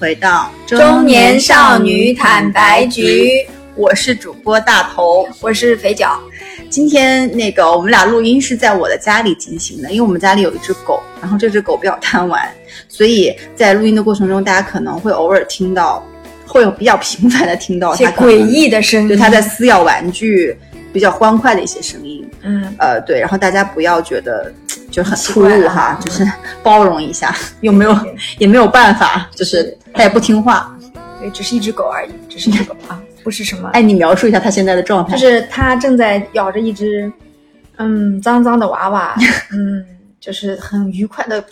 回到中年少女坦白局，我是主播大头，我是肥脚。今天那个我们俩录音是在我的家里进行的，因为我们家里有一只狗，然后这只狗比较贪玩，所以在录音的过程中，大家可能会偶尔听到，会有比较频繁的听到它诡异的声音，对它在撕咬玩具，比较欢快的一些声音。嗯，呃，对，然后大家不要觉得就很突奇怪啊兀哈，就是包容一下，又没有也没有办法，就是它也不听话。对，只是一只狗而已，只是一只狗啊，不是什么。哎，你描述一下它现在的状态。就是它正在咬着一只，嗯，脏脏的娃娃，嗯，就是很愉快的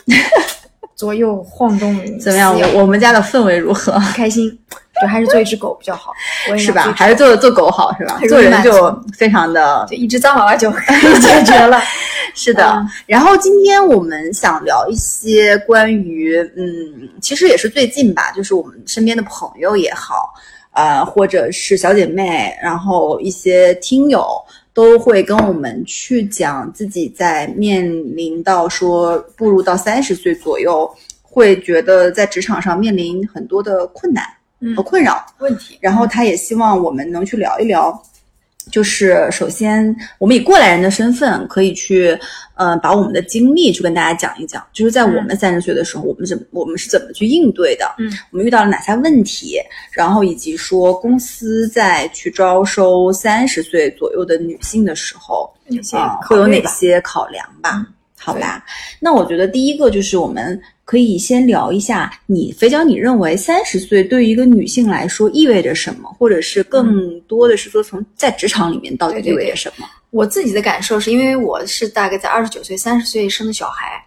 左右晃动，怎么样？我我们家的氛围如何？开心。就还是做一只狗比较好，我也是吧？还是做做狗好是吧？做人就非常的就一只脏娃娃就可 以解决了。是的。嗯然后今天我们想聊一些关于，嗯，其实也是最近吧，就是我们身边的朋友也好，呃，或者是小姐妹，然后一些听友都会跟我们去讲自己在面临到说步入到三十岁左右，会觉得在职场上面临很多的困难嗯和困扰。问题，然后他也希望我们能去聊一聊，就是首先我们以过来人的身份，可以去呃把我们的经历去跟大家讲一讲，就是在我们三十岁的时候，我们怎么我们是怎么去应对的，嗯，我们遇到了哪些问题，然后以及说公司在去招收三十岁左右的女性的时候，有些啊、会有哪些考量吧？嗯好吧，那我觉得第一个就是我们可以先聊一下，你肥脚，你认为三十岁对于一个女性来说意味着什么，或者是更多的是说从在职场里面到底意味着什么？我自己的感受是因为我是大概在二十九岁、三十岁生的小孩，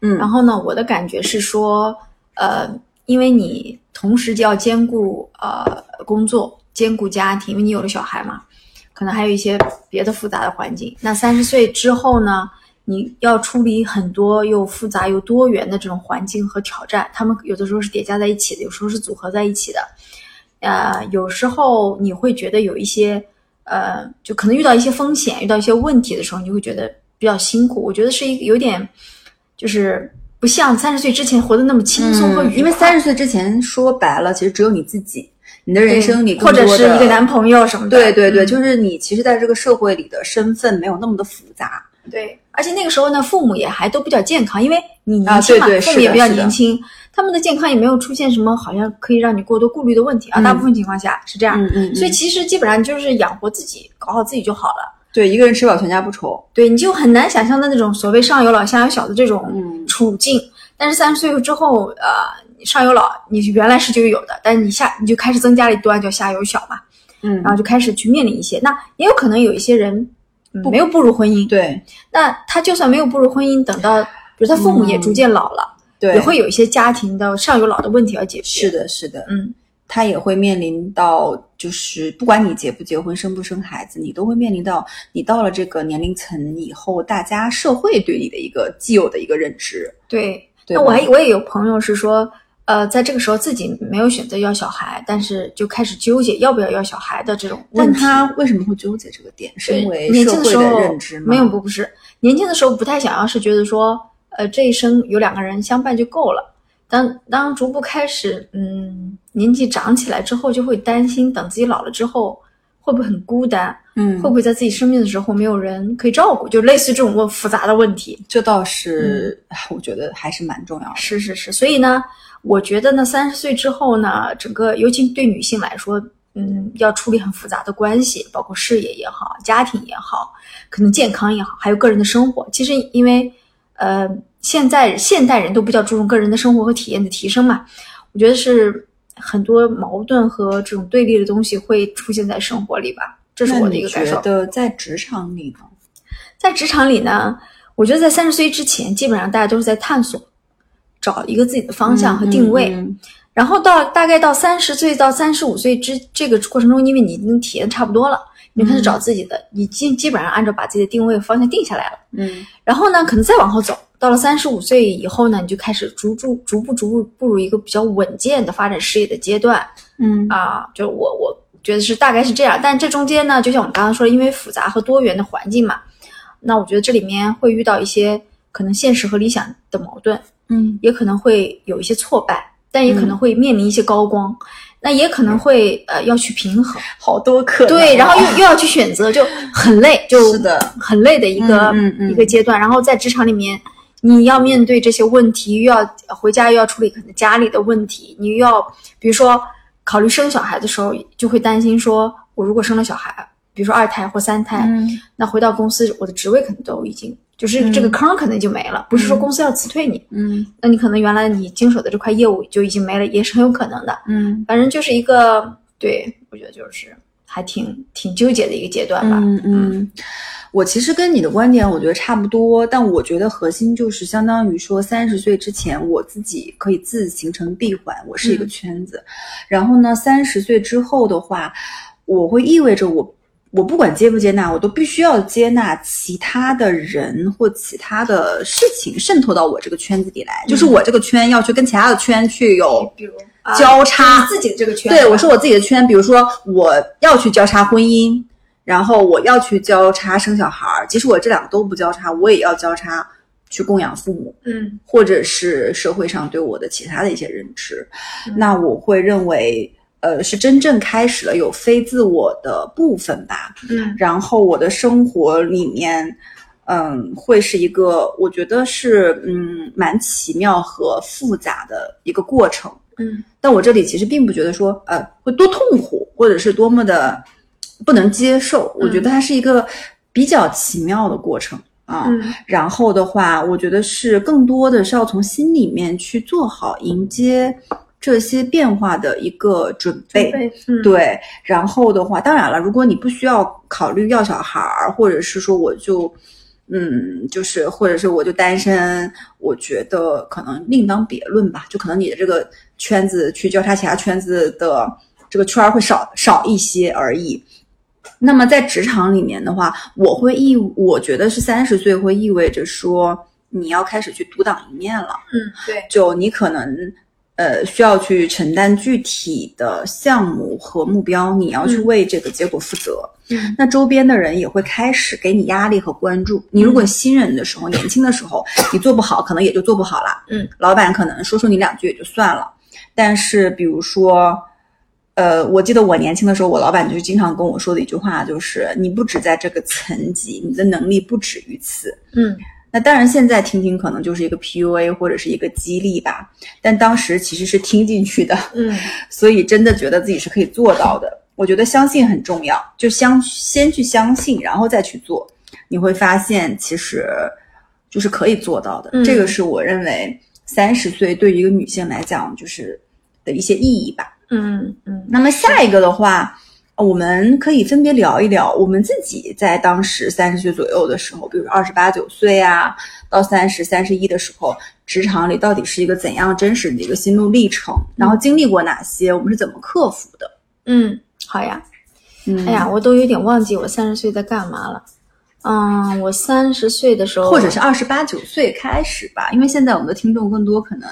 嗯，然后呢，我的感觉是说，呃，因为你同时就要兼顾呃工作、兼顾家庭，因为你有了小孩嘛，可能还有一些别的复杂的环境。那三十岁之后呢，你要处理很多又复杂又多元的这种环境和挑战，他们有的时候是叠加在一起的，有时候是组合在一起的。呃，有时候你会觉得有一些，呃，就可能遇到一些风险、遇到一些问题的时候，你会觉得比较辛苦。我觉得是一个有点，就是不像三十岁之前活得那么轻松和愉快。嗯因为三十岁之前说白了，其实只有你自己，你的人生里或者是一个男朋朋友什么的。对对对，嗯就是你其实在这个社会里的身份没有那么的复杂。对，而且那个时候呢，父母也还都比较健康，因为你啊年轻嘛，对对父母也比较年轻，他们的健康也没有出现什么好像可以让你过多顾虑的问题啊。嗯大部分情况下是这样，嗯嗯，所以其实基本上就是养活自己，搞好自己就好了。对一个人吃饱全家不愁。对，你就很难想象的那种所谓上有老下有小的这种嗯处境。但是三十岁之后，呃，你上有老，你原来是就有的，但是你下你就开始增加了一段，叫下有小嘛，嗯然后就开始去面临一些。那也有可能有一些人、没有步入婚姻，对。那他就算没有步入婚姻，等到比如他父母也逐渐老了，嗯对，也会有一些家庭的上有老的问题要解决。是，的，是的，嗯，他也会面临到，就是不管你结不结婚、生不生孩子，你都会面临到，你到了这个年龄层以后，大家社会对你的一个既有的一个认知。对。对那我还我也有朋友是说，呃，在这个时候自己没有选择要小孩，但是就开始纠结要不要要小孩的这种问但题。他为什么会纠结这个点？是因为年轻的时候认知吗？没有不不是年轻的时候不太想要，是觉得说，呃，这一生有两个人相伴就够了。当当逐步开始，嗯，年纪长起来之后，就会担心，等自己老了之后会不会很孤单，嗯会不会在自己生病的时候没有人可以照顾，就类似这种问复杂的问题。这倒是，我觉得还是蛮重要的。是是是，所以呢，我觉得呢，三十岁之后呢，整个尤其对女性来说，嗯，要处理很复杂的关系，包括事业也好，家庭也好，可能健康也好，还有个人的生活。其实因为，呃，现在现代人都比较注重个人的生活和体验的提升嘛，我觉得是很多矛盾和这种对立的东西会出现在生活里吧，这是我的一个感受觉。得在职场里呢？在职场里呢，我觉得在三十岁之前，基本上大家都是在探索，找一个自己的方向和定位。嗯然后到大概到三十岁到三十五岁之这个过程中，因为你已经体验差不多了，你就开始找自己的，你基基本上按照把自己的定位方向定下来了。嗯然后呢，可能再往后走，到了三十五岁以后呢，你就开始逐逐逐步逐步步入一个比较稳健的发展事业的阶段嗯啊。就我我觉得是大概是这样，但这中间呢，就像我们刚刚说的，因为复杂和多元的环境嘛，那我觉得这里面会遇到一些可能现实和理想的矛盾，嗯。也可能会有一些挫败。但也可能会面临一些高光，那也可能会呃要去平衡，好多可。能对，然后又又要去选择，就很累，就是的。很累的一个、嗯嗯嗯。一个阶段。然后在职场里面，你要面对这些问题，又要回家又要处理可能家里的问题，你又要比如说考虑生小孩的时候，就会担心说，我如果生了小孩，比如说二胎或三胎，嗯。那回到公司，我的职位可能都已经就是这个坑可能就没了，不是说公司要辞退你，嗯那你可能原来你经手的这块业务就已经没了，也是很有可能的。嗯反正就是一个，对我觉得就是还挺挺纠结的一个阶段吧。嗯嗯，我其实跟你的观点我觉得差不多，但我觉得核心就是相当于说三十岁之前我自己可以自形成闭环，我是一个嗯圈子，然后呢，三十岁之后的话，我会意味着我。我不管接不接纳，我都必须要接纳其他的人或其他的事情渗透到我这个圈子里来，就是我这个圈要去跟其他的圈去有交叉你自己的这个圈，对，我说我自己的圈，比如说我要去交叉婚姻，然后我要去交叉生小孩儿，即使我这两个都不交叉，我也要交叉去供养父母，嗯。或者是社会上对我的其他的一些认知。嗯。那我会认为，呃，是真正开始了有非自我的部分吧。嗯然后我的生活里面，嗯，会是一个我觉得是嗯蛮奇妙和复杂的一个过程。嗯但我这里其实并不觉得说，呃，会多痛苦，或者是多么的不能接受。我觉得它是一个比较奇妙的过程啊。嗯然后的话，我觉得是更多的是要从心里面去做好迎接这些变化的一个准备。对，嗯对，然后的话，当然了，如果你不需要考虑要小孩儿，或者是说我就，嗯，就是或者是我就单身，我觉得可能另当别论吧。就可能你的这个圈子去交叉其他圈子的这个圈儿会少少一些而已。那么在职场里面的话，我会意，我觉得是三十岁会意味着说你要开始去独当一面了。嗯对，就你可能呃需要去承担具体的项目和目标，你要去嗯为这个结果负责。嗯那周边的人也会开始给你压力和关注。你如果新人的时候、年轻的时候，你做不好，可能也就做不好了。嗯，老板可能说说你两句也就算了。但是比如说，呃，我记得我年轻的时候，我老板就经常跟我说的一句话就是：你不止在这个层级，你的能力不止于此。嗯那当然，现在听听可能就是一个 PUA 或者是一个激励吧，但当时其实是听进去的，嗯 所以真的觉得自己是可以做到的。我觉得相信很重要，就相先去相信，然后再去做，你会发现其实就是可以做到的。嗯这个是我认为三十岁对于一个女性来讲就是的一些意义吧。嗯嗯那么下一个的话，我们可以分别聊一聊我们自己在当时三十岁左右的时候，比如二十八九岁啊，到三十、三十一的时候，职场里到底是一个怎样真实的一个心路历程，然后经历过哪些，我们是怎么克服的？嗯，好呀。嗯，哎呀，我都有点忘记我三十岁在干嘛了。嗯，我三十岁的时候，或者是二十八九岁开始吧，因为现在我们的听众更多可能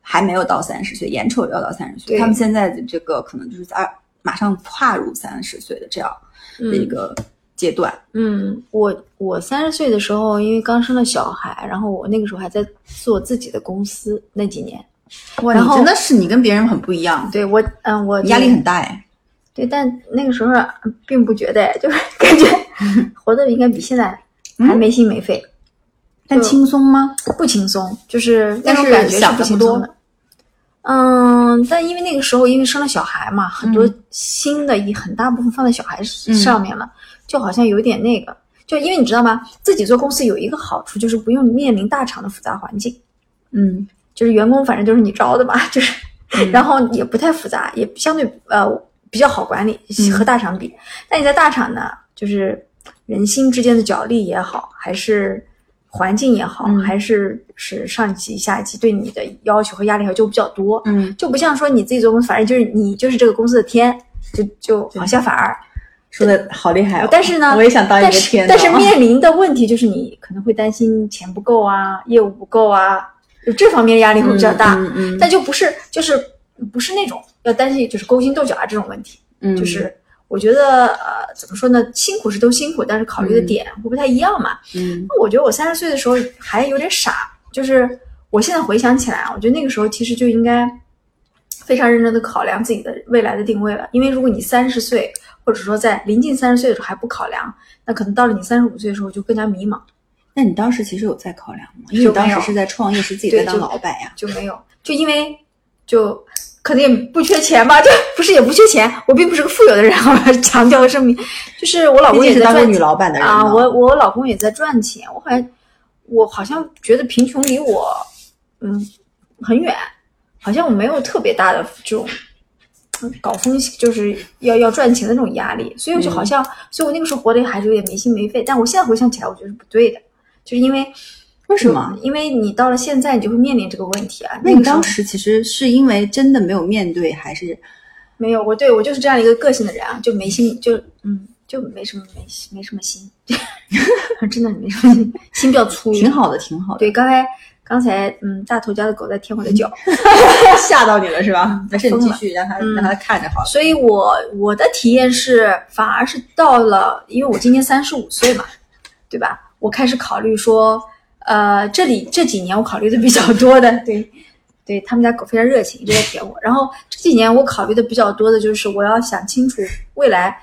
还没有到三十岁，眼瞅着要到三十岁，他们现在的这个可能就是在二马上跨入三十岁的这样的一个阶段。嗯，我我三十岁的时候，因为刚生了小孩，然后我那个时候还在做自己的公司，那几年，哇，然后你真的是你跟别人很不一样，对我，嗯，我压力很大哎。对，但那个时候嗯并不觉得，就是 感觉 活得应该比现在嗯还没心没肺，但轻松吗？不轻松，就是那但是种感觉想得不多不轻松的。嗯，但因为那个时候因为生了小孩嘛，很多嗯。新的一很大部分放在小孩上面了，就好像有点那个，就因为你知道吗？自己做公司有一个好处就是不用面临大厂的复杂环境，嗯。就是员工反正就是你招的嘛，就是，嗯。然后也不太复杂，也相对呃比较好管理，嗯。和大厂比。但你在大厂呢，就是人心之间的角力也好，还是环境也好，嗯还是是上级下级对你的要求和压力还就比较多，嗯，就不像说你自己做公司，反正就是你就是这个公司的天，就就好像反而。说的好厉害哦。但是呢，我也想当一个天。但是面临的问题就是你可能会担心钱不够啊，业务不够啊，就这方面压力会比较大。嗯嗯但就不是就是不是那种要担心就是勾心斗角啊这种问题，嗯，就是我觉得呃怎么说呢，辛苦是都辛苦，但是考虑的点会不太一样嘛。嗯那我觉得我三十岁的时候还有点傻，就是我现在回想起来啊，我觉得那个时候其实就应该非常认真的考量自己的未来的定位了。因为如果你三十岁，或者说在临近三十岁的时候还不考量，那可能到了你三十五岁的时候就更加迷茫，那你当时其实有在考量吗？因为你当时是在创业，是自己在当老板呀。就没有，就因为就可能也不缺钱吧，就不是也不缺钱。我并不是个富有的人，我要强调声明，就是我老公也是当赚女老板的人啊。我我老公也在赚钱，我好像我好像觉得贫穷离我嗯很远，好像我没有特别大的这种。搞风险就是要要赚钱的那种压力，所以我就好像，所以我那个时候活得还是有点没心没肺。但我现在回想起来，我觉得是不对的，就是因为为什么？因为你到了现在，你就会面临这个问题啊。那你当时其实是因为真的没有面对，还是没有？我对我就是这样一个个性的人啊，就没心，就嗯，就没什么没没什么心，真的没什么心，心比较粗。挺好的，挺好的。对，刚才。刚才嗯，大头家的狗在舔我的脚，吓到你了是吧？没事，你继续让它让它看着好了。所以我我的体验是，反而是到了，因为我今年三十五岁嘛，对吧？我开始考虑说，呃，这里这几年我考虑的比较多的，对，对他们家狗非常热情，一直在舔我。然后这几年我考虑的比较多的就是，我要想清楚未来，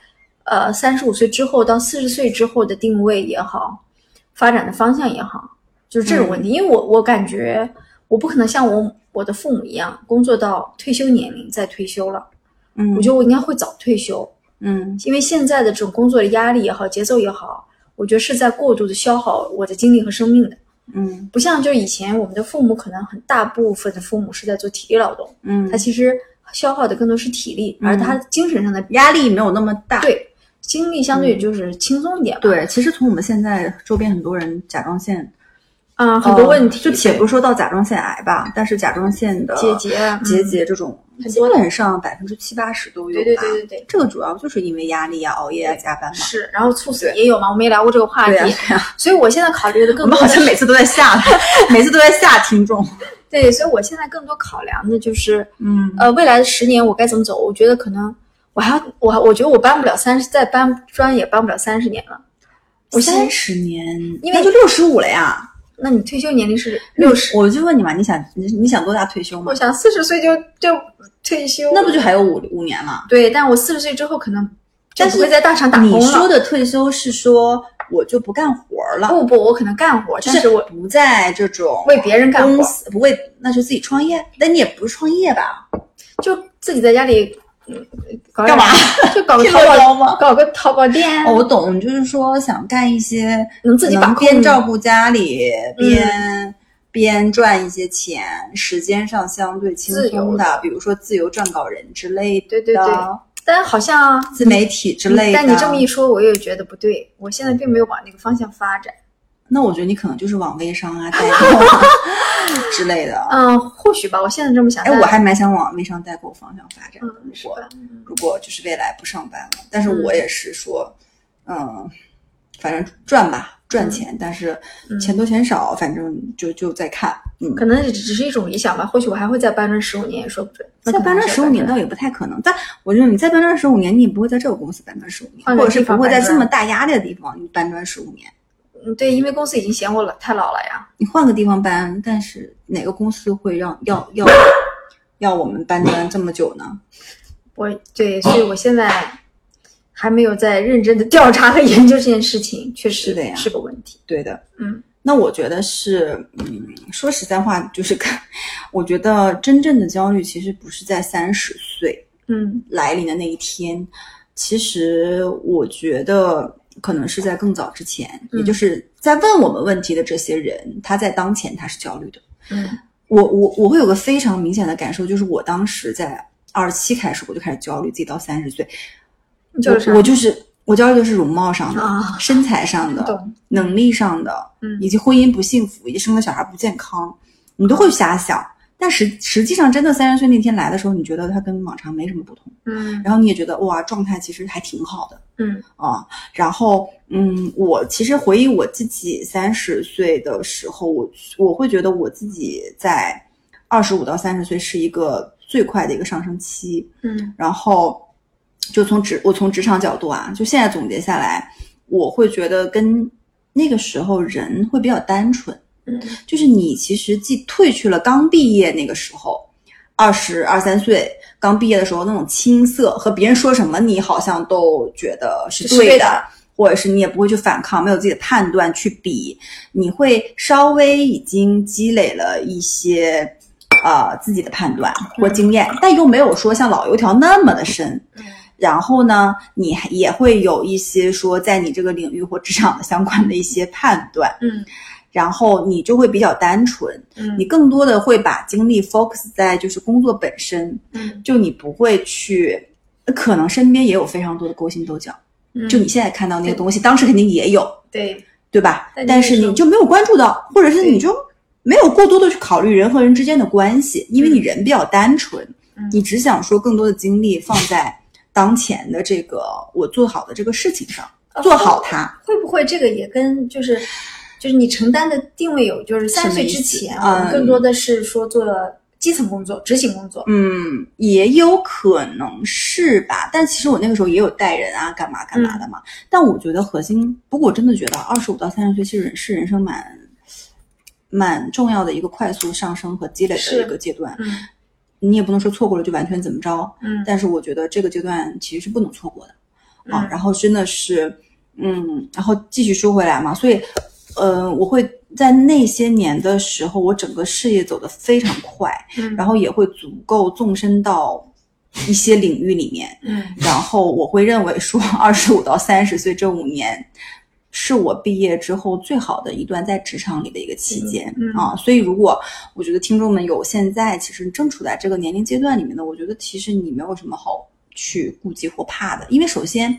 呃，三十五岁之后到四十岁之后的定位也好，发展的方向也好。就是这种问题，因为我我感觉我不可能像我我的父母一样工作到退休年龄再退休了，嗯，我觉得我应该会早退休，嗯，因为现在的这种工作的压力也好，节奏也好，我觉得是在过度的消耗我的精力和生命的，嗯，不像就是以前我们的父母可能很大部分的父母是在做体力劳动，嗯，他其实消耗的更多是体力，而他精神上的压力没有那么大，对，精力相对就是轻松一点，对，其实从我们现在周边很多人甲状腺。嗯，很多问题，就且不说到甲状腺癌吧，但是甲状腺的结节、结节这种，基本上百分之七八十都有。对对对对对，这个主要就是因为压力啊、熬夜啊、加班嘛。是，然后猝死也有嘛？我们也聊过这个话题。对呀，所以我现在考虑的更多。我们好像每次都在吓，每次都在吓听众。对，所以我现在更多考量的就是，嗯，呃，未来的十年我该怎么走？我觉得可能我还我我觉得我搬不了三十，再搬砖也搬不了三十年了。我三十年，因为就六十五了呀。那你退休年龄是六十？我就问你嘛，你想你你想多大退休吗？我想四十岁就就退休。那不就还有五五年了？对，但我四十岁之后可能就不会在大厂打工了。你说的退休是说我就不干活了？不不，我可能干活，但是我不在这种为别人干活，不为那就自己创业。那你也不是创业吧？就自己在家里。干嘛？就搞个 淘宝吗？搞个淘宝店。哦，我懂，就是说想干一些能自己把边照顾家里边边赚一些钱，时间上相对轻松的，比如说自由撰稿人之类的。对对对。但好像自媒体之类的。但你这么一说，我又觉得不对。我现在并没有往那个方向发展。那我觉得你可能就是往微商啊、代购 之类的。嗯，或许吧。我现在这么想。哎，我还蛮想往微商代购方向发展。如果如果就是未来不上班了，但是我也是说，嗯，反正赚吧，赚钱，但是钱多钱少，反正就就在看。嗯，可能只是一种理想吧。或许我还会再搬砖十五年，也说不准。再搬砖十五年倒也不太可能。但我觉得你再搬砖十五年，你也不会在这个公司搬砖十五年，或者是不会在这么大压力的地方你搬砖十五年。嗯，对，因为公司已经嫌我老太老了呀。你换个地方搬，但是哪个公司会让要要要我们搬砖这么久呢？我对，所以我现在还没有在认真的调查和研究这件事情，确实的呀，是个问题。对的，嗯，那我觉得是，嗯，说实在话，就是看，我觉得真正的焦虑其实不是在三十岁，嗯，来临的那一天，其实我觉得。可能是在更早之前，也就是在问我们问题的这些人，他在当前他是焦虑的。嗯，我我我会有个非常明显的感受，就是我当时在二十七开始我就开始焦虑，自己到三十岁，就是我就是我焦虑的是容貌上的、身材上的、能力上的，嗯，以及婚姻不幸福，以及生的小孩不健康，你都会瞎想。但实实际上，真的三十岁那天来的时候，你觉得他跟往常没什么不同，嗯，然后你也觉得哇，状态其实还挺好的，嗯。啊，然后嗯，我其实回忆我自己三十岁的时候，我我会觉得我自己在二十五到三十岁是一个最快的一个上升期，嗯，然后就从职我从职场角度啊，就现在总结下来，我会觉得跟那个时候人会比较单纯。就是你其实既褪去了刚毕业那个时候，二十二三岁刚毕业的时候那种青涩，和别人说什么你好像都觉得是对的，是对的或者是你也不会去反抗，没有自己的判断去比，你会稍微已经积累了一些呃自己的判断或经验，但又没有说像老油条那么的深。然后呢，你也会有一些说在你这个领域或职场的相关的一些判断，嗯然后你就会比较单纯，嗯。你更多的会把精力 focus 在就是工作本身，嗯。就你不会去，可能身边也有非常多的勾心斗角，嗯，就你现在看到那个东西，当时肯定也有，对。对吧？但但是你就没有关注到，或者是你就没有过多的去考虑人和人之间的关系，因为你人比较单纯，嗯。你只想说更多的精力放在当前的这个我做好的这个事情上，呃做好它。会不会这个也跟就是就是你承担的定位有，就是三十岁之前，什么意思我们更多的是说做基层工作、执行工作。嗯，也有可能是吧，但其实我那个时候也有带人啊，干嘛干嘛的嘛。但我觉得核心，不过我真的觉得二十五到三十岁其实是人生蛮蛮重要的一个快速上升和积累的一个阶段。嗯你也不能说错过了就完全怎么着，嗯但是我觉得这个阶段其实是不能错过的啊。嗯然后真的是，嗯，然后继续说回来嘛，所以，呃，我会在那些年的时候，我整个事业走得非常快，嗯。然后也会足够纵深到一些领域里面，嗯。然后我会认为说，二十五到三十岁这五年。是我毕业之后最好的一段在职场里的一个期间、嗯嗯。啊，所以如果我觉得听众们有现在其实正处在这个年龄阶段里面的，我觉得其实你没有什么好去顾忌或怕的，因为首先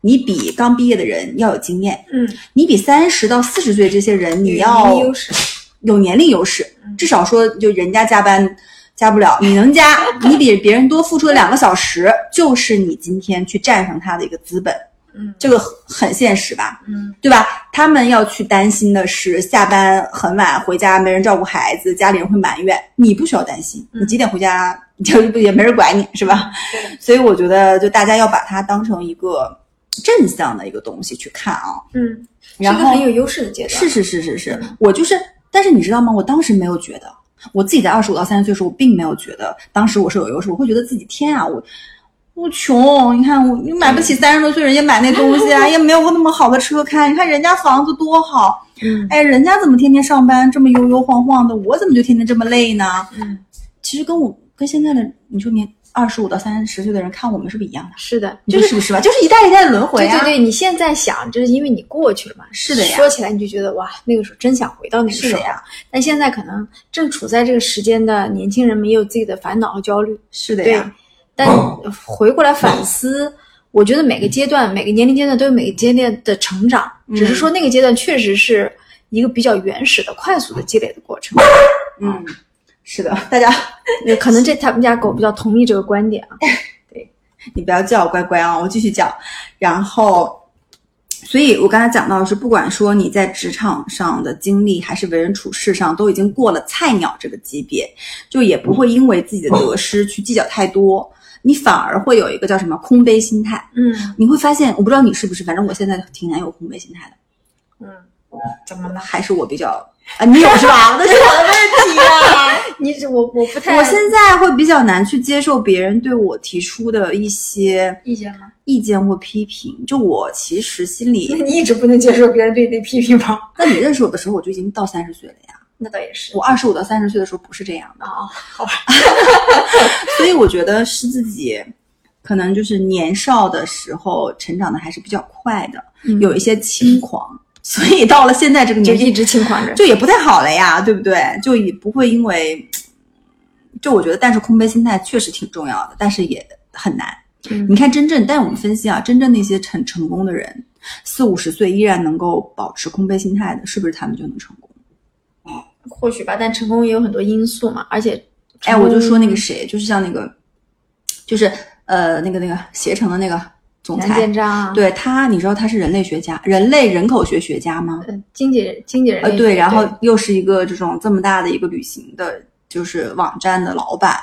你比刚毕业的人要有经验，嗯，你比三十到四十岁这些人你要有年龄优势，嗯至少说就人家加班加不了，你能加，你比别人多付出了两个小时，就是你今天去战胜他的一个资本，嗯这个很现实吧？嗯对吧？他们要去担心的是下班很晚回家没人照顾孩子，家里人会埋怨。你不需要担心，嗯你几点回家 就也没人管你，是吧？对所以我觉得，就大家要把它当成一个正向的一个东西去看啊。嗯，然后是一个很有优势的阶段。是是是是是嗯，我就是，但是你知道吗？我当时没有觉得，我自己在二十五到三十岁的时候，我并没有觉得当时我是有优势，我会觉得自己天啊，我我穷，你看我你买不起三十多岁人家买那东西啊，也没有那么好的车开，你看人家房子多好，嗯哎，人家怎么天天上班这么悠悠晃晃的，我怎么就天天这么累呢？嗯，其实跟我跟现在的你说年二十五到三十岁的人看我们是不是一样的？是的，就是是不是吧？就是一代一代的轮回啊。对对对，你现在想，就是因为你过去了嘛。是的呀说起来你就觉得哇，那个时候真想回到那个时候是的呀。但现在可能正处在这个时间的年轻人们也有自己的烦恼和焦虑。是的呀，，但回过来反思，我觉得每个阶段、每个年龄阶段都有每个阶段的成长，嗯只是说那个阶段确实是一个比较原始的、快速的积累的过程。嗯，是的，大家 可能这他们家狗比较同意这个观点啊。对你不要叫我乖乖啊，我继续讲。然后，所以我刚才讲到的是，不管说你在职场上的经历，还是为人处事上，都已经过了菜鸟这个级别，就也不会因为自己的得失去计较太多，你反而会有一个叫什么空杯心态。嗯你会发现，我不知道你是不是，反正我现在挺难有空杯心态的，嗯，怎么了？还是我比较啊，你有是吧？那是我的问题啊。你这我我不太我现在会比较难去接受别人对我提出的一些意见吗？意见或批评。就我其实心里那，你一直不能接受别人对你的批评吗？那你认识我的时候，我就已经到三十岁了呀。那倒也是我二十五到三十岁的时候不是这样的，啊，好吧。所以我觉得是自己可能就是年少的时候成长的还是比较快的，嗯有一些轻狂，所以到了现在这个年纪就一直轻狂着。就也不太好了呀，对不对？就也不会因为，就我觉得，但是空杯心态确实挺重要的，但是也很难。嗯你看，真正，但我们分析啊，真正那些成成功的人，四五十岁依然能够保持空杯心态的，是不是他们就能成功？或许吧，但成功也有很多因素嘛，而且，哎，我就说那个谁，就是像那个，就是呃，那个那个携程的那个总裁，建章啊，对他，你知道他是人类学家，人类人口学学家吗？呃，经纪人经纪人呃，对，然后又是一个这种这么大的一个旅行的，就是网站的老板，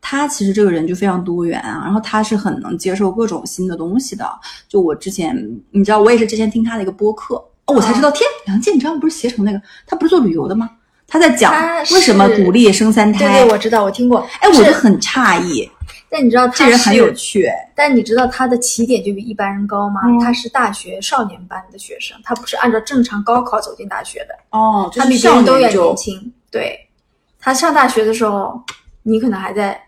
他其实这个人就非常多元啊，然后他是很能接受各种新的东西的。就我之前，你知道，我也是之前听他的一个播客，哦，我才知道，天，梁建章不是携程那个，他不是做旅游的吗？他在讲为什么鼓励生三胎。对，我知道，我听过。哎，我就很诧异，但你知道他这人很有趣。哎但你知道他的起点就比一般人高吗？嗯他是大学少年班的学生，他不是按照正常高考走进大学的，哦，他比别人都要年轻。对，他上大学的时候，你可能还在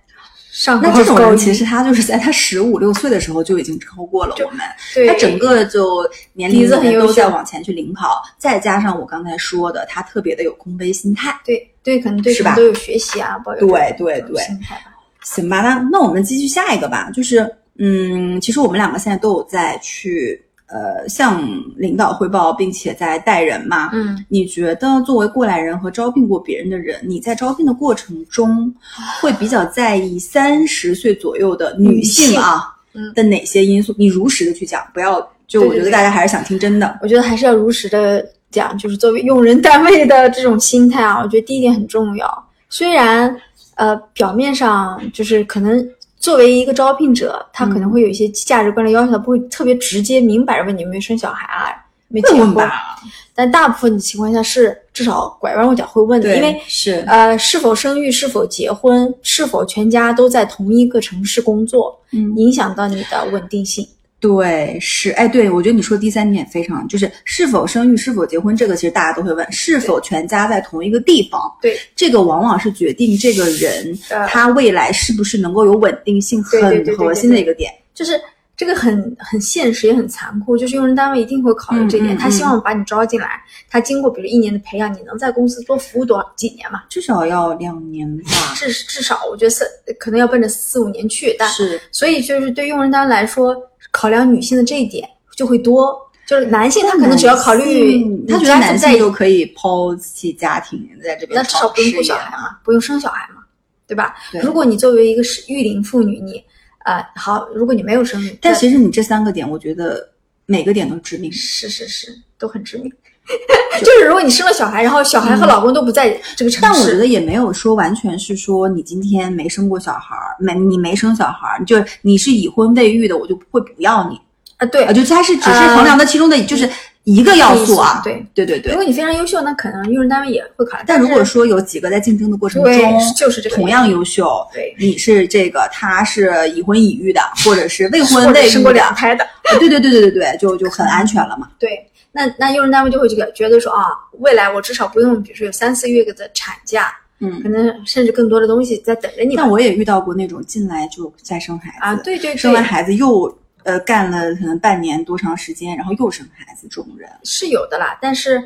上高那这种人其实他就是在他十五六岁的时候就已经超过了我们，对他整个就年龄都在往前去领跑，再加上我刚才说的，他特别的有空杯心态。对对，可能对什么都有学习啊，抱有对对对心态吧。行吧，那那我们继续下一个吧，就是嗯，其实我们两个现在都有在去呃向领导汇报，并且在带人嘛。嗯，你觉得作为过来人和招聘过别人的人，你在招聘的过程中会比较在意三十岁左右的女性啊嗯的哪些因素？你如实的去讲，不要就我觉得大家还是想听真的。我觉得还是要如实的讲，就是作为用人单位的这种心态啊，我觉得第一点很重要。虽然呃表面上就是可能作为一个招聘者，他可能会有一些价值观的要求，他不会特别直接明摆着问你有没有生小孩啊，没结婚。吧？但大部分的情况下是至少拐弯抹角会问的，因为是呃是否生育、是否结婚、是否全家都在同一个城市工作，嗯影响到你的稳定性。对，是，哎，对，我觉得你说第三点非常，就是是否生育、是否结婚，这个其实大家都会问，是否全家在同一个地方，对，这个往往是决定这个人呃他未来是不是能够有稳定性很核心的一个点。就是这个很很现实也很残酷，就是用人单位一定会考虑这点，嗯嗯他希望把你招进来，他经过比如一年的培养，你能在公司多服务多少几年嘛？至少要两年吧。至至少我觉得四可能要奔着四五年去，但是，所以就是对用人单位来说，考量女性的这一点就会多。就是男性，他可能只要考虑嗯他觉得男性就可以抛弃家庭，在这边那至少不用顾小孩嘛，不用生小孩嘛，对吧？对如果你作为一个是育龄妇女，你呃好，如果你没有生育，但其实你这三个点，我觉得每个点都致命。是是是，都很致命。就是如果你生了小孩，然后小孩和老公都不在这个城市，但我觉得也没有说完全是说你今天没生过小孩儿，没你没生小孩儿，就是你是已婚未育的，我就会不要你啊，对啊，就它是只是衡量的其中的就是一个要素啊。对对对对如果你非常优秀，那可能用人单位也会考虑。但如果说有几个在竞争的过程中，就是这个同样优秀，对你是这个，他是已婚已育的，或者是未婚未育的生过，两胎的，啊对对对对对对，就就很安全了嘛。对，那那用人单位就会觉得觉得说啊，未来我至少不用，比如说有三四个月的产假，嗯可，能甚至更多的东西在等着你吧但我也遇到过那种进来就再生孩子啊，对对对，生完孩子又呃干了可能半年多长时间，然后又生孩子这种人，是有的啦，但是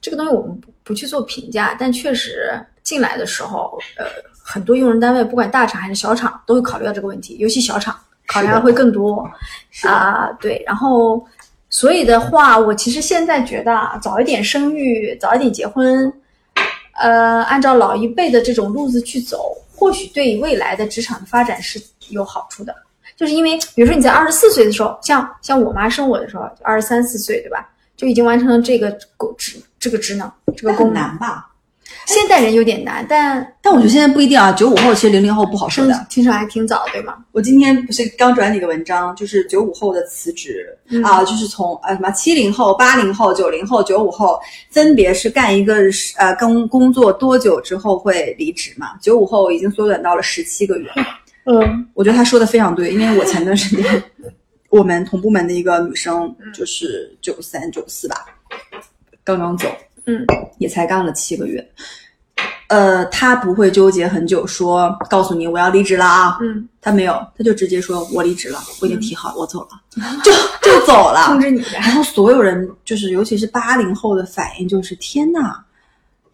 这个东西我们不不去做评价，但确实进来的时候，呃，很多用人单位不管大厂还是小厂都会考虑到这个问题，尤其小厂考量会更多啊、对，然后所以的话，我其实现在觉得啊，早一点生育，早一点结婚，呃，按照老一辈的这种路子去走，或许对未来的职场的发展是有好处的。就是因为，比如说你在二十四岁的时候，像像我妈生我的时候，二十三四岁，对吧？就已经完成了这个工职这个职能这个很功能。难吧？现代人有点难，但但我觉得现在不一定啊，九五后其实零零后不好说的。听说还挺早，对吗？我今天不是刚转你个文章，就是九五后的辞职、嗯啊，就是从呃什么七零后、八零后、九零后、九五后，分别是干一个呃工工作多久之后会离职嘛？九五后已经缩短到了十七个月。嗯我觉得他说的非常对，因为我前段时间 我们同部门的一个女生，就是九三九四吧，刚刚走，嗯，也才干了七个月。呃，他不会纠结很久说，告诉你我要离职了啊，嗯，他没有，他就直接说我离职了，我已经提好，我走了，就就走了。通知你。然后所有人就是，尤其是八零后的反应就是，天呐，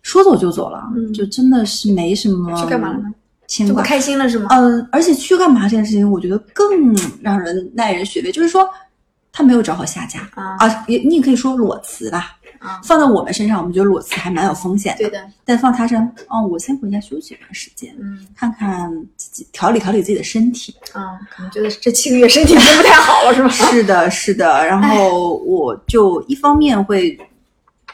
说走就走了，嗯就真的是没什么去干嘛了呢？牵挂。就不开心了是吗？嗯，而且去干嘛这件事情，我觉得更让人耐人寻味。就是说，他没有找好下家啊啊，也你也可以说裸辞吧。啊，放在我们身上，我们觉得裸辞还蛮有风险的。对的，但放他身上，哦，我先回家休息一段时间，嗯看看自己调理调理自己的身体。啊，可能觉得这七个月身体已经不太好了，是吧？是的，是的。然后我就一方面会，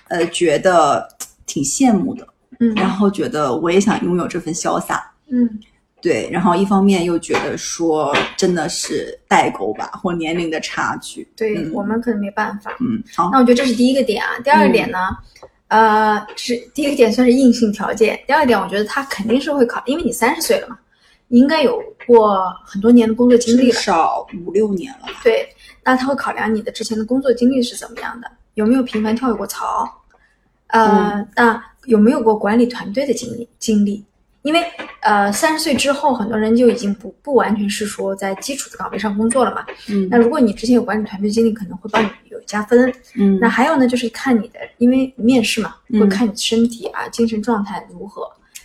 呃，觉得挺羡慕的，嗯然后觉得我也想拥有这份潇洒。嗯对，然后一方面又觉得说真的是代沟吧，或年龄的差距。对、嗯我们可能没办法。嗯，好，那我觉得这是第一个点啊。第二个点呢，呃，是第一个点算是硬性条件，第二点我觉得他肯定是会考，因为你三十岁了嘛，你应该有过很多年的工作经历至，少五六年了。对，那他会考量你的之前的工作经历是怎么样的，有没有频繁跳过槽，呃，那有没有过管理团队的经历经历？因为呃，三十岁之后，很多人就已经不不完全是说在基础的岗位上工作了嘛。嗯那如果你之前有管理团队经历，可能会帮你有加分。嗯那还有呢，就是看你的，因为面试嘛，嗯会看你身体啊、精神状态如何，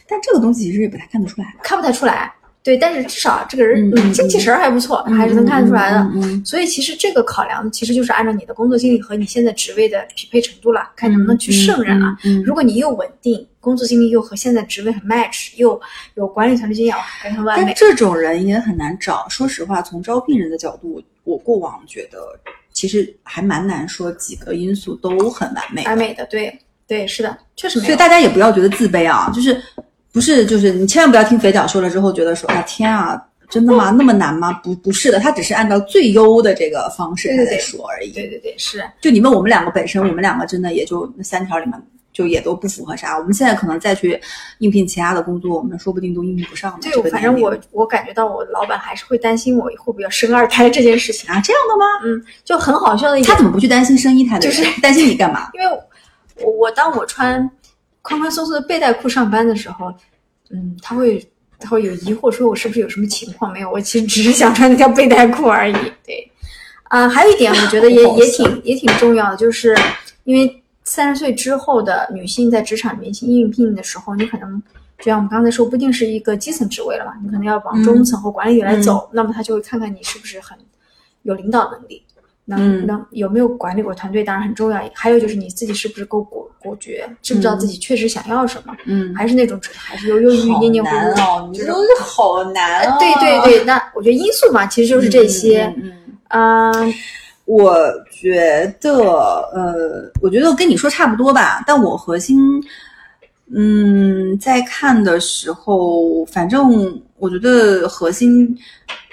但这个东西其实也不太看得出来。看不太出来。对，但是至少这个人精气神儿还不错，还是能看得出来的。所以其实这个考量其实就是按照你的工作经历和你现在职位的匹配程度了，看能不能去胜任了。如果你又稳定，工作经历又和现在职位很 match，又有管理团队经验，哇感觉很完美。但这种人也很难找。说实话，从招聘人的角度，我过往觉得其实还蛮难说几个因素都很完美。完美的，对对，是的，确实没有。所以大家也不要觉得自卑啊，就是不是就是你千万不要听肥脚说了之后觉得说啊天啊。真的吗？那么难吗？不，不是的，他只是按照最优的这个方式他在对对对说而已。对对对，是就你问我们两个本身，我们两个真的也就那三条里面就也都不符合啥。我们现在可能再去应聘其他的工作，我们说不定都应聘不上对，个反正我我感觉到我老板还是会担心我会不会要生二胎这件事情。啊这样的吗？嗯，就很好笑的一点，他怎么不去担心生一胎的人？就是担心你干嘛？因为我我当我穿宽宽松松的背带裤上班的时候，嗯，他会他会有疑惑，说我是不是有什么情况没有？我其实只是想穿那条背带裤而已。对，啊、还有一点我觉得也 也挺也挺重要的，就是因为三十岁之后的女性在职场里面应聘的时候，你可能。就像我们刚才说，不一定是一个基层职位了嘛，你可能要往中层或管理来走，那么他就会看看你是不是很有领导能力，能、嗯能有没有管理过团队，当然很重要。还有就是你自己是不是够果果决，知不知道自己确实想要什么，嗯，还是那种还是犹犹豫豫、念念不难如。哦，你这种这好难哦。对对对，那我觉得因素嘛，其实就是这些。嗯嗯嗯嗯，我觉得，呃，我觉得跟你说差不多吧，但我核心，嗯，在看的时候，反正我觉得核心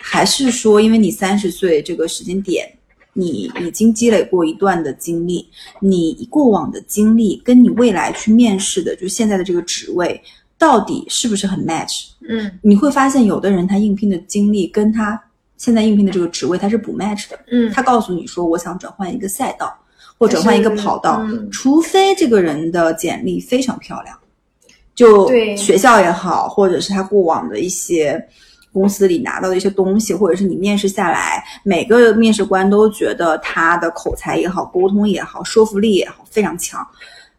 还是说，因为你三十岁这个时间点，你已经积累过一段的经历，你过往的经历跟你未来去面试的，就现在的这个职位，到底是不是很 match？嗯你会发现，有的人他应聘的经历跟他现在应聘的这个职位，他是不 match 的。嗯，他告诉你说，我想转换一个赛道，或转换一个跑道，嗯除非这个人的简历非常漂亮，就对学校也好，或者是他过往的一些公司里拿到的一些东西，或者是你面试下来，每个面试官都觉得他的口才也好，沟通也好，说服力也好非常强，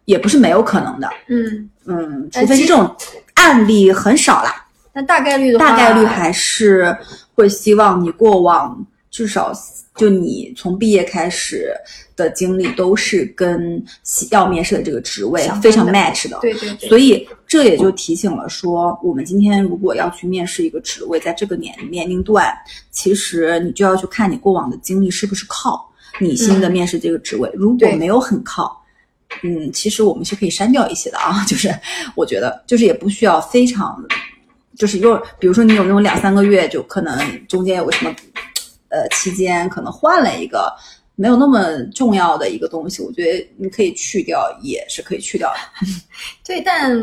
也不是没有可能的。嗯，嗯，除非是这种案例很少啦。那大概率的话，大概率还是会希望你过往至少就你从毕业开始的经历都是跟要面试的这个职位非常 match 的。对对对，所以这也就提醒了说，我们今天如果要去面试一个职位，在这个年年龄段，其实你就要去看你过往的经历是不是靠你新的面试这个职位。如果没有很靠，嗯，其实我们是可以删掉一些的啊。就是我觉得，就是也不需要非常，就是又比如说你有那种两三个月，就可能中间有个什么，呃，期间可能换了一个。没有那么重要的一个东西，我觉得你可以去掉，也是可以去掉的。对，但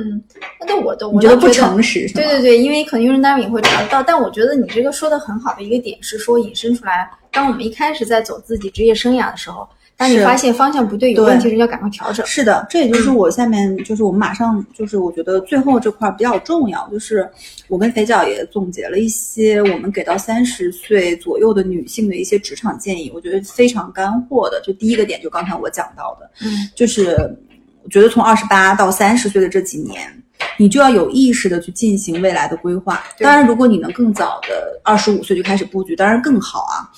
但我都我觉得不诚实是？对对对，因为可能用人单位也会查得到，但我觉得你这个说的很好的一个点是说引申出来，当我们一开始在走自己职业生涯的时候，当你发现方向不对有问题，人要赶快调整。是的，这也就是我下面就是我们马上就是我觉得最后这块比较重要，就是我跟肥脚也总结了一些我们给到三十岁左右的女性的一些职场建议，我觉得非常干货的。就第一个点，就刚才我讲到的，嗯，就是我觉得从二十八到三十岁的这几年，你就要有意识的去进行未来的规划。当然，如果你能更早的二十五岁就开始布局，当然更好啊，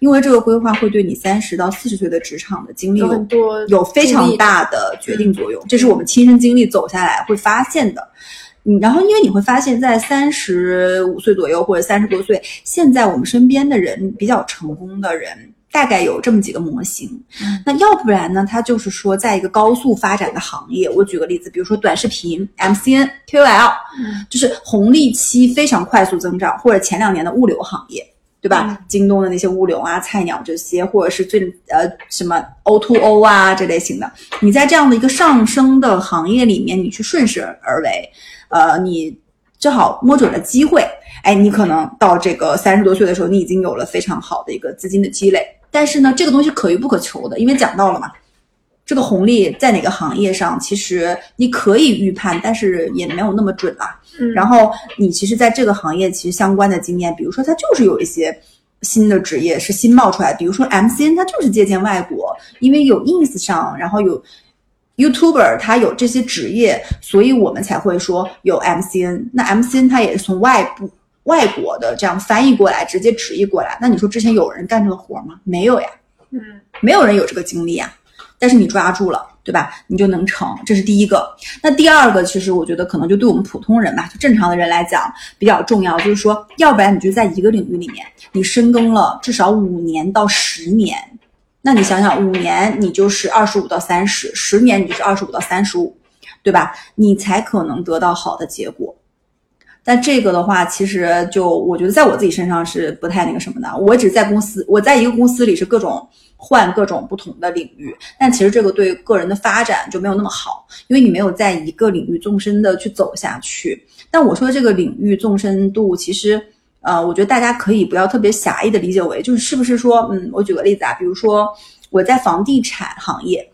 因为这个规划会对你三十到四十岁的职场的经历有有很多有非常大的决定作用，这是我们亲身经历走下来会发现的。嗯，然后因为你会发现在三十五岁左右或者三十多岁，现在我们身边的人比较成功的人，大概有这么几个模型。嗯那要不然呢，它就是说，在一个高速发展的行业，我举个例子，比如说短视频、MCN、KOL，嗯就是红利期非常快速增长，或者前两年的物流行业。对吧？京东的那些物流啊、菜鸟这些，或者是最呃什么 O to O 啊这类型的，你在这样的一个上升的行业里面，你去顺势而为，呃，你正好摸准了机会，哎，你可能到这个三十多岁的时候，你已经有了非常好的一个资金的积累。但是呢，这个东西可遇不可求的，因为讲到了嘛，这个红利在哪个行业上，其实你可以预判，但是也没有那么准啦。嗯然后你其实在这个行业其实相关的经验，比如说它就是有一些新的职业是新冒出来的，比如说 MCN，它就是借鉴外国，因为有 ins 上，然后有 YouTuber，它有这些职业，所以我们才会说有 MCN。那 MCN 它也是从外部外国的这样翻译过来，直接直译过来。那你说之前有人干这个活吗？没有呀，嗯没有人有这个经历啊。但是你抓住了，对吧？你就能成，这是第一个。那第二个，其实我觉得可能就对我们普通人吧，就正常的人来讲比较重要，就是说，要不然你就在一个领域里面，你深耕了至少五年到十年。那你想想，五年你就是二十五到三十，十年你就是二十五到三十五，对吧？你才可能得到好的结果。但这个的话，其实就我觉得在我自己身上是不太那个什么的。我只在公司，我在一个公司里是各种换各种不同的领域，但其实这个对个人的发展就没有那么好，因为你没有在一个领域纵深的去走下去。但我说的这个领域纵深度，其实呃，我觉得大家可以不要特别狭义的理解为，就是是不是说，嗯，我举个例子啊，比如说我在房地产行业，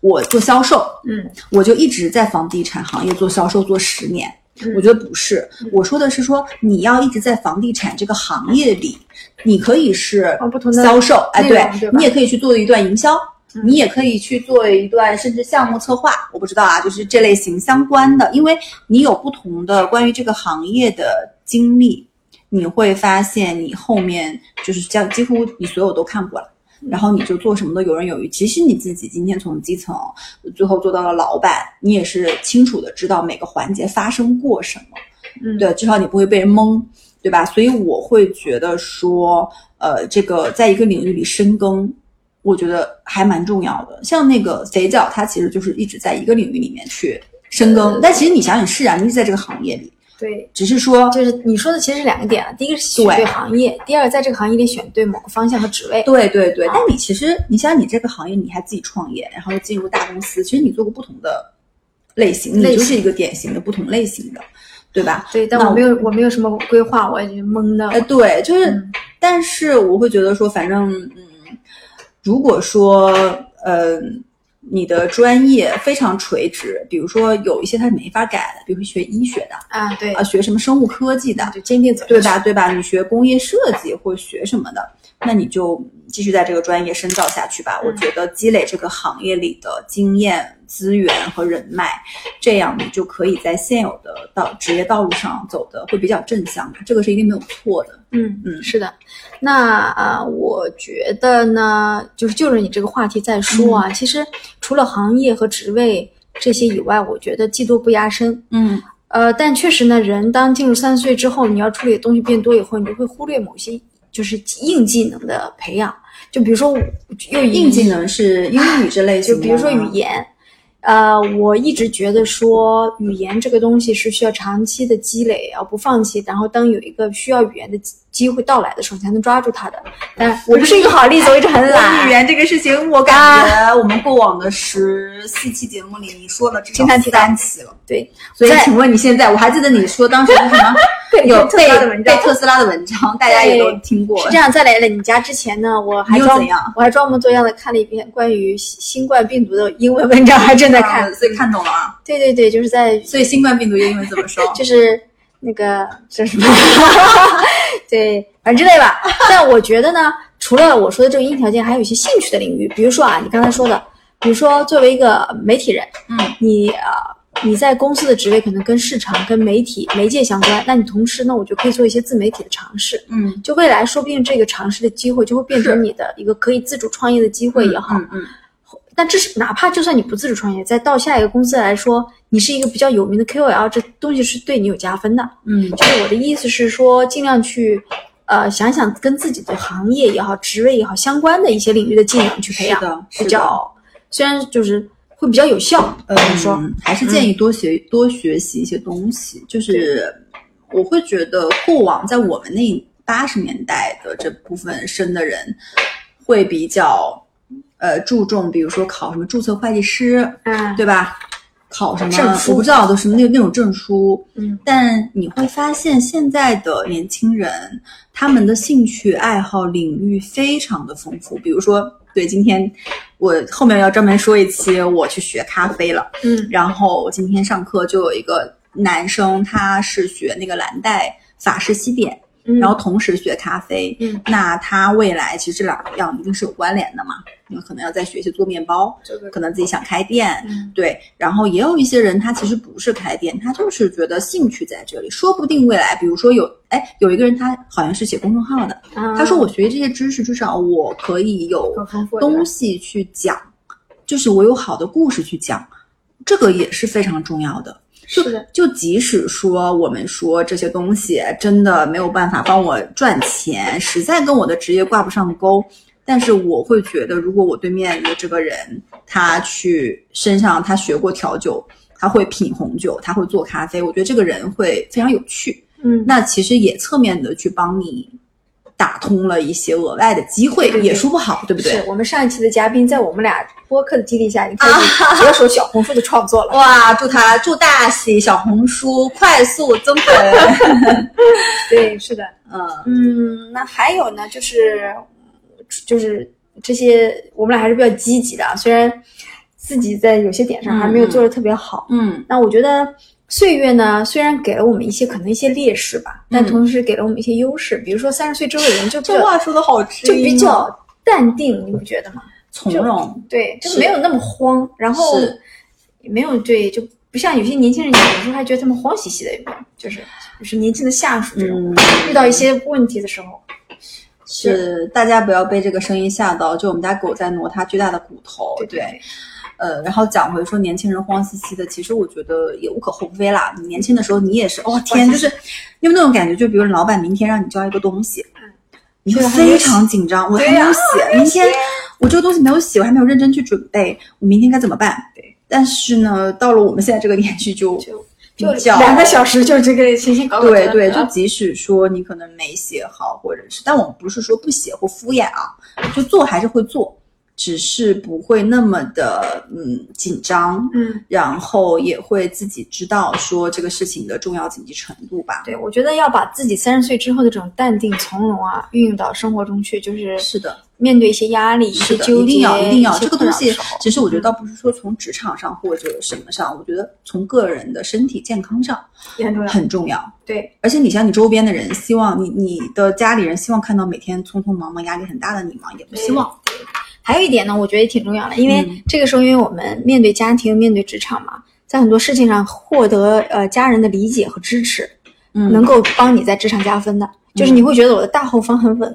我做销售，嗯我就一直在房地产行业做销售做十年。嗯我觉得不是，我说的是说你要一直在房地产这个行业里，你可以是销售，哎，对你也可以去做一段营销，嗯。你也可以去做一段甚至项目策划，我不知道啊，就是这类型相关的，因为你有不同的关于这个行业的经历，你会发现你后面就是这样几乎你所有都看过了。然后你就做什么都游刃有余。其实你自己今天从基层最后做到了老板，你也是清楚的知道每个环节发生过什么。嗯，对，至少你不会被人蒙，对吧？所以我会觉得说，呃，这个在一个领域里深耕，我觉得还蛮重要的。像那个肥脚，他其实就是一直在一个领域里面去深耕。但其实你想想是啊，你一直在这个行业里，对。只是说，就是你说的其实是两个点啊，第一个是选对对行业，第二个在这个行业里选对某个方向和职位。对对对。啊但你其实你想想，你这个行业你还自己创业，然后又进入大公司，其实你做过不同的类型，你就是一个典型的不同类型的，对吧？对，但我没有我没有什么规划，我也懵的。哎，对，就是，嗯但是我会觉得说，反正，嗯，如果说，呃，你的专业非常垂直，比如说有一些它是没法改的，比如说学医学的，啊，对啊，，学什么生物科技的，就坚定走？对吧？对吧？你学工业设计或学什么的，那你就继续在这个专业深造下去吧。我嗯觉得积累这个行业里的经验、资源和人脉，这样你就可以在现有的道职业道路上走的会比较正向，这个是一定没有错的。嗯嗯是的。那啊、我觉得呢，就是就着你这个话题再说嗯啊。其实除了行业和职位这些以外，我觉得技多不压身。嗯呃，但确实呢，人当进入三十岁之后，你要处理的东西变多以后，你就会忽略某些就是硬技能的培养。就比如说，又硬技能是英语这类就比如说语言，呃，我一直觉得说语言这个东西是需要长期的积累，而不放弃。然后当有一个需要语言的机机会到来的时候，才能抓住它的。但我不是一个好例子，我一直很懒。语言这个事情，我感觉我们过往的十四期节目里，你说了至少三期了。对，所以，请问你现在，我还记得你说当时是什么有特斯背拉的文章特斯拉的文章，大家也都听过是。这样，在来了你家之前呢，我还装怎样我还装模作样的看了一篇关于新新冠病毒的英文文章，还正在看。啊所以看懂了啊。对对对，就是在所以新冠病毒英文怎么说？就是那个这是什么？对，反正之类吧。但我觉得呢，除了我说的这个硬条件，还有一些兴趣的领域，比如说啊，你刚才说的，比如说作为一个媒体人，嗯，你呃你在公司的职位可能跟市场、跟媒体、媒介相关，那你同时呢，我就可以做一些自媒体的尝试。嗯，就未来说不定这个尝试的机会就会变成你的一个可以自主创业的机会也好，嗯嗯但这是哪怕就算你不自主创业，再到下一个公司来说，你是一个比较有名的 KOL，这东西是对你有加分的。嗯就是我的意思是说，尽量去，呃，想想跟自己的行业也好、职位也好相关的一些领域的技能去培养，比较虽然就是会比较有效。嗯，怎么说？还是建议多学、多学习一些东西。就是我会觉得过往在我们那一八十年代的这部分生的人，会比较呃注重，比如说考什么注册会计师，嗯，对吧？考什么证书我不知道，都什么那那种证书。嗯，但你会发现现在的年轻人，他们的兴趣爱好领域非常的丰富。比如说，对，今天我后面要专门说一期，我去学咖啡了。嗯然后我今天上课就有一个男生，他是学那个蓝带法式西点，嗯，然后同时学咖啡。嗯，那他未来其实这两样一定是有关联的嘛？你可能要再学习做面包，可能自己想开店，嗯对。然后也有一些人，他其实不是开店，他就是觉得兴趣在这里，说不定未来，比如说有，哎，有一个人他好像是写公众号的，啊他说我学这些知识，至少我可以有东西去讲，就是我有好的故事去讲，这个也是非常重要的。是的，就即使说我们说这些东西真的没有办法帮我赚钱，实在跟我的职业挂不上钩，但是我会觉得，如果我对面的这个人他去身上他学过调酒，他会品红酒，他会做咖啡，我觉得这个人会非常有趣。嗯，那其实也侧面的去帮你打通了一些额外的机会，也说不好，对不对？是我们上一期的嘉宾，在我们俩播客的激励下，已经开始着手小红书的创作了。哇，祝他祝大喜，小红书快速增粉。对，是的，嗯嗯，那还有呢，就是就是这些，我们俩还是比较积极的啊，虽然自己在有些点上还没有做的特别好。嗯那我觉得岁月呢，虽然给了我们一些可能一些劣势吧，但嗯同时给了我们一些优势。比如说三十岁之后的人就这话说的好吃就比较淡定，你不觉得吗？从容。对，就是没有那么慌，然后没有对，就不像有些年轻人，有时候还觉得他们慌兮兮的，有没有就是就是年轻的下属这种，嗯，遇到一些问题的时候，是大家不要被这个声音吓到，就我们家狗在挪它巨大的骨头。对对，呃，然后讲回说年轻人慌兮兮的，其实我觉得也无可厚非啦。你年轻的时候，你也是，哦天，就是你有没有那种感觉？就比如老板明天让你交一个东西，你会非常紧张，我还没有写，明天我这个东西没有写，我还没有认真去准备，我明天该怎么办？对。但是呢，到了我们现在这个年纪就，就就两个小时就这个新鲜搞搞对对，就就即使说你可能没写好，或者是，但我们不是说不写或敷衍啊，就做还是会做，只是不会那么的嗯紧张，嗯，然后也会自己知道说这个事情的重要紧急程度吧。对，我觉得要把自己三十岁之后的这种淡定从容啊，运用到生活中去，就是是的，面对一些压力、一是的，些纠结，一定要一定要这个东西。其实我觉得倒不是说从职场上或者什么上，我觉得从个人的身体健康上也很重要。很重要。对，而且你像你周边的人，希望你你的家里人希望看到每天匆匆忙忙、压力很大的你吗？也不希望。还有一点呢，我觉得也挺重要的，因为嗯这个时候，因为我们面对家庭、面对职场嘛，在很多事情上获得呃家人的理解和支持，嗯能够帮你在职场加分的，就是你会觉得我的大后方很稳，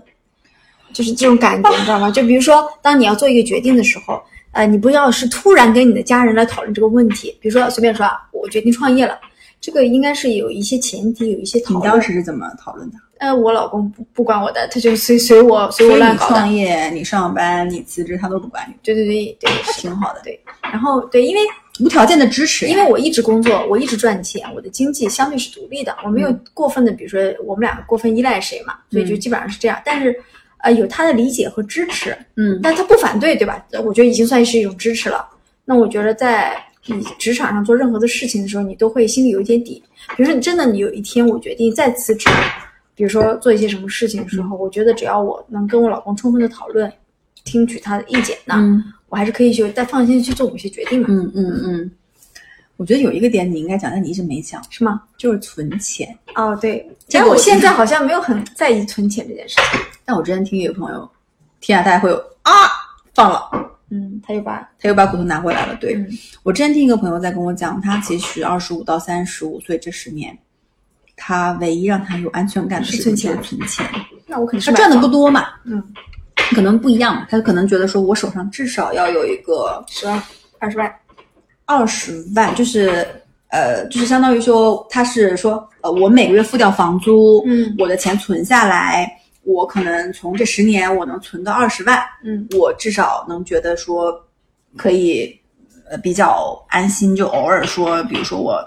就是这种感觉，你知道吗？就比如说，当你要做一个决定的时候，呃，你不要是突然跟你的家人来讨论这个问题，比如说随便说啊，我决定创业了，这个应该是有一些前提，有一些讨你。当时是怎么讨论的？呃，我老公不不管我的，他就随随我随我乱搞的。创业、你上班、你辞职，他都不管你，对对对对，挺好的，对。然后对，因为无条件的支持呀。因为我一直工作，我一直赚钱，我的经济相对是独立的，我没有过分的，比如说我们两个过分依赖谁嘛，所以就基本上是这样。但是，呃，有他的理解和支持，嗯但他不反对，对吧？我觉得已经算是一种支持了。那我觉得在你职场上做任何的事情的时候，你都会心里有一点底。比如说，你真的你有一天我决定再辞职，比如说做一些什么事情的时候，我觉得只要我能跟我老公充分的讨论，听取他的意见，那嗯我还是可以去再放心去做某些决定的，嗯嗯嗯，我觉得有一个点你应该讲，但你一直没讲，是吗？就是存钱。哦，对，其实我但我现在好像没有很在意存钱这件事情。但我之前听一个朋友，天啊，大家会有啊放了，嗯，他又把他又把骨头拿回来了。对、嗯我之前听一个朋友在跟我讲，他其实二十五到三十五岁这十年，他唯一让他有安全感的事情就是存钱。那我肯定是他赚的不多，多嘛，嗯，可能不一样，他可能觉得说我手上至少要有一个十万、二十万，二十万，就是呃，就是相当于说他是说呃，我每个月付掉房租，嗯。我的钱存下来，我可能从这十年我能存到二十万，嗯。我至少能觉得说可以呃比较安心，就偶尔说，比如说我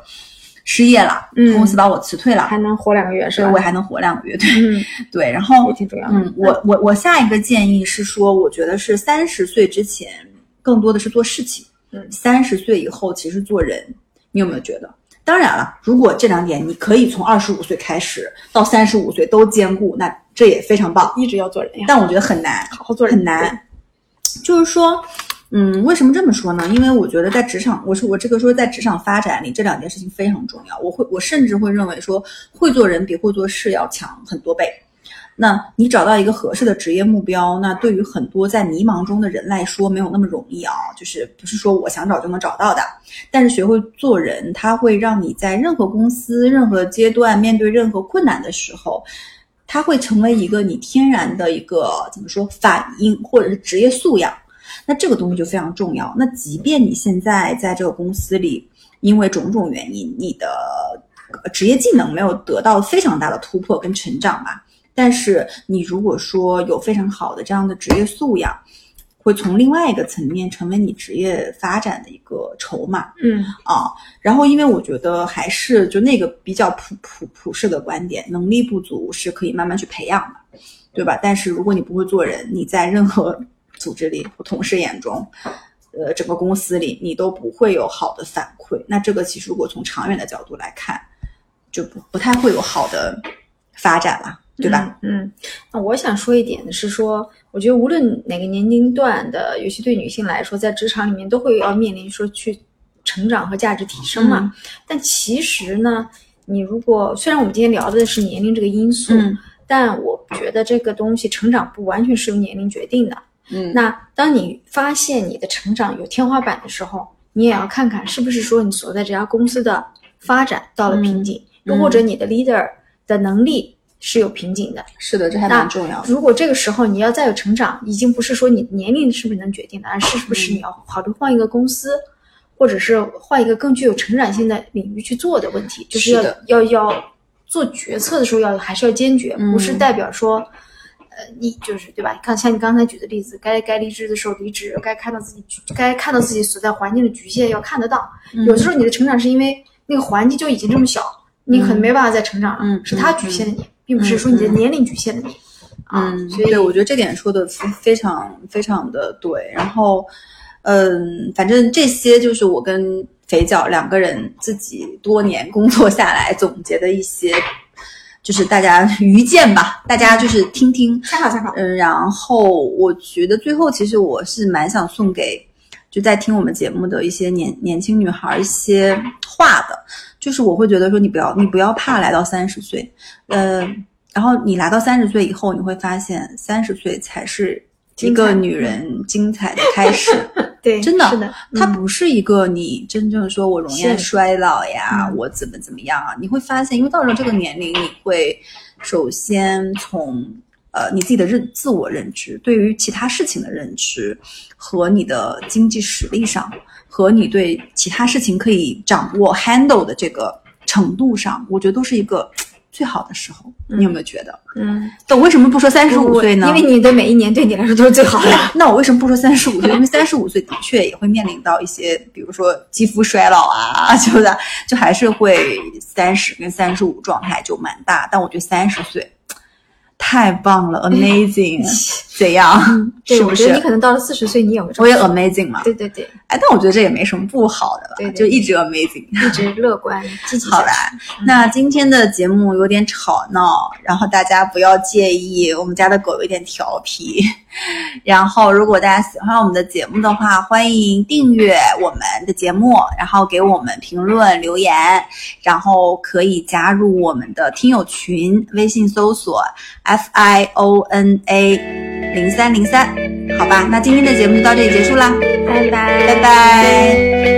失业了，嗯公司把我辞退了，还能活两个月是吧？所以我还能活两个月。对嗯，对，然后挺重要。嗯，我我我下一个建议是说，我觉得是三十岁之前更多的是做事情，嗯三十岁以后其实做人，你有没有觉得？当然了，如果这两点你可以从二十五岁开始到三十五岁都兼顾，那这也非常棒。一直要做人呀，但我觉得很难，好好做人很难。就是说，嗯，为什么这么说呢？因为我觉得在职场，我是我这个说在职场发展里，这两件事情非常重要。我会，我甚至会认为说，会做人比会做事要强很多倍。那你找到一个合适的职业目标，那对于很多在迷茫中的人来说，没有那么容易啊。就是不是说我想找就能找到的，但是学会做人，它会让你在任何公司、任何阶段面对任何困难的时候，它会成为一个你天然的一个怎么说反应，或者是职业素养。那这个东西就非常重要。那即便你现在在这个公司里，因为种种原因，你的呃职业技能没有得到非常大的突破跟成长吧，但是你如果说有非常好的这样的职业素养，会从另外一个层面成为你职业发展的一个筹码。嗯啊，然后因为我觉得还是就那个比较普普普世的观点，能力不足是可以慢慢去培养的，对吧？但是如果你不会做人，你在任何组织里或同事眼中，呃，整个公司里你都不会有好的反馈。那这个其实如果从长远的角度来看，就不不太会有好的发展了，对吧？嗯？嗯，那我想说一点的是说，我觉得无论哪个年龄段的，尤其对女性来说，在职场里面都会要面临说去成长和价值提升嘛。嗯但其实呢，你如果虽然我们今天聊的是年龄这个因素，嗯但我觉得这个东西成长不完全是由年龄决定的。嗯那当你发现你的成长有天花板的时候，你也要看看是不是说你所在这家公司的发展到了瓶颈，嗯又或者你的 leader 的能力是有瓶颈的。是的，这还蛮重要的。如果这个时候你要再有成长，已经不是说你年龄是不是能决定的，而是是不是你要考虑换一个公司，或者是换一个更具有成长性的领域去做的问题，就是要是要要做决策的时候要还是要坚决，嗯不是代表说。呃，你就是对吧？看像你刚才举的例子，该该离职的时候离职，该看到自己该看到自己所在环境的局限要看得到。嗯有的时候你的成长是因为那个环境就已经这么小，你可能没办法再成长了，嗯是它局限了你，并不是说你的年龄局限了你。啊，嗯，所以对，我觉得这点说的非非常非常的对。然后，嗯，反正这些就是我跟肥脚两个人自己多年工作下来总结的一些，就是大家 愚见吧，大家就是听听。参考参考。嗯，然后我觉得最后其实我是蛮想送给就在听我们节目的一些年年轻女孩一些话的，就是我会觉得说你不要你不要怕来到三十岁，呃，然后你来到三十岁以后，你会发现三十岁才是一个女人精彩的开始。对，真的是的，嗯它不是一个你真正说我容易衰老呀，嗯我怎么怎么样啊？你会发现，因为到了这个年龄，你会首先从呃你自己的认自我认知，对于其他事情的认知和你的经济实力上，和你对其他事情可以掌握 handle 的这个程度上，我觉得都是一个最好的时候。你有没有觉得？嗯，但我为什么不说三十五岁呢？因为你的每一年对你来说都是最好的。那我为什么不说三十五岁？因为三十五岁的确也会面临到一些，比如说肌肤衰老啊，就是，就还是会三十跟三十五状态就蛮大。但我觉得三十岁太棒了，amazing，怎样？对，是不是我觉得你？可能到了四十岁，你也会这我也 amazing 嘛。对对对，哎，但我觉得这也没什么不好的了，对对就一直 amazing。一直乐观积极。好啦，，那今天的节目有点吵闹，然后大家不要介意，我们家的狗有点调皮。然后，如果大家喜欢我们的节目的话，欢迎订阅我们的节目，然后给我们评论留言，然后可以加入我们的听友群，微信搜索 fiona 零三零三。好吧那今天的节目就到这里结束啦。拜拜。拜拜。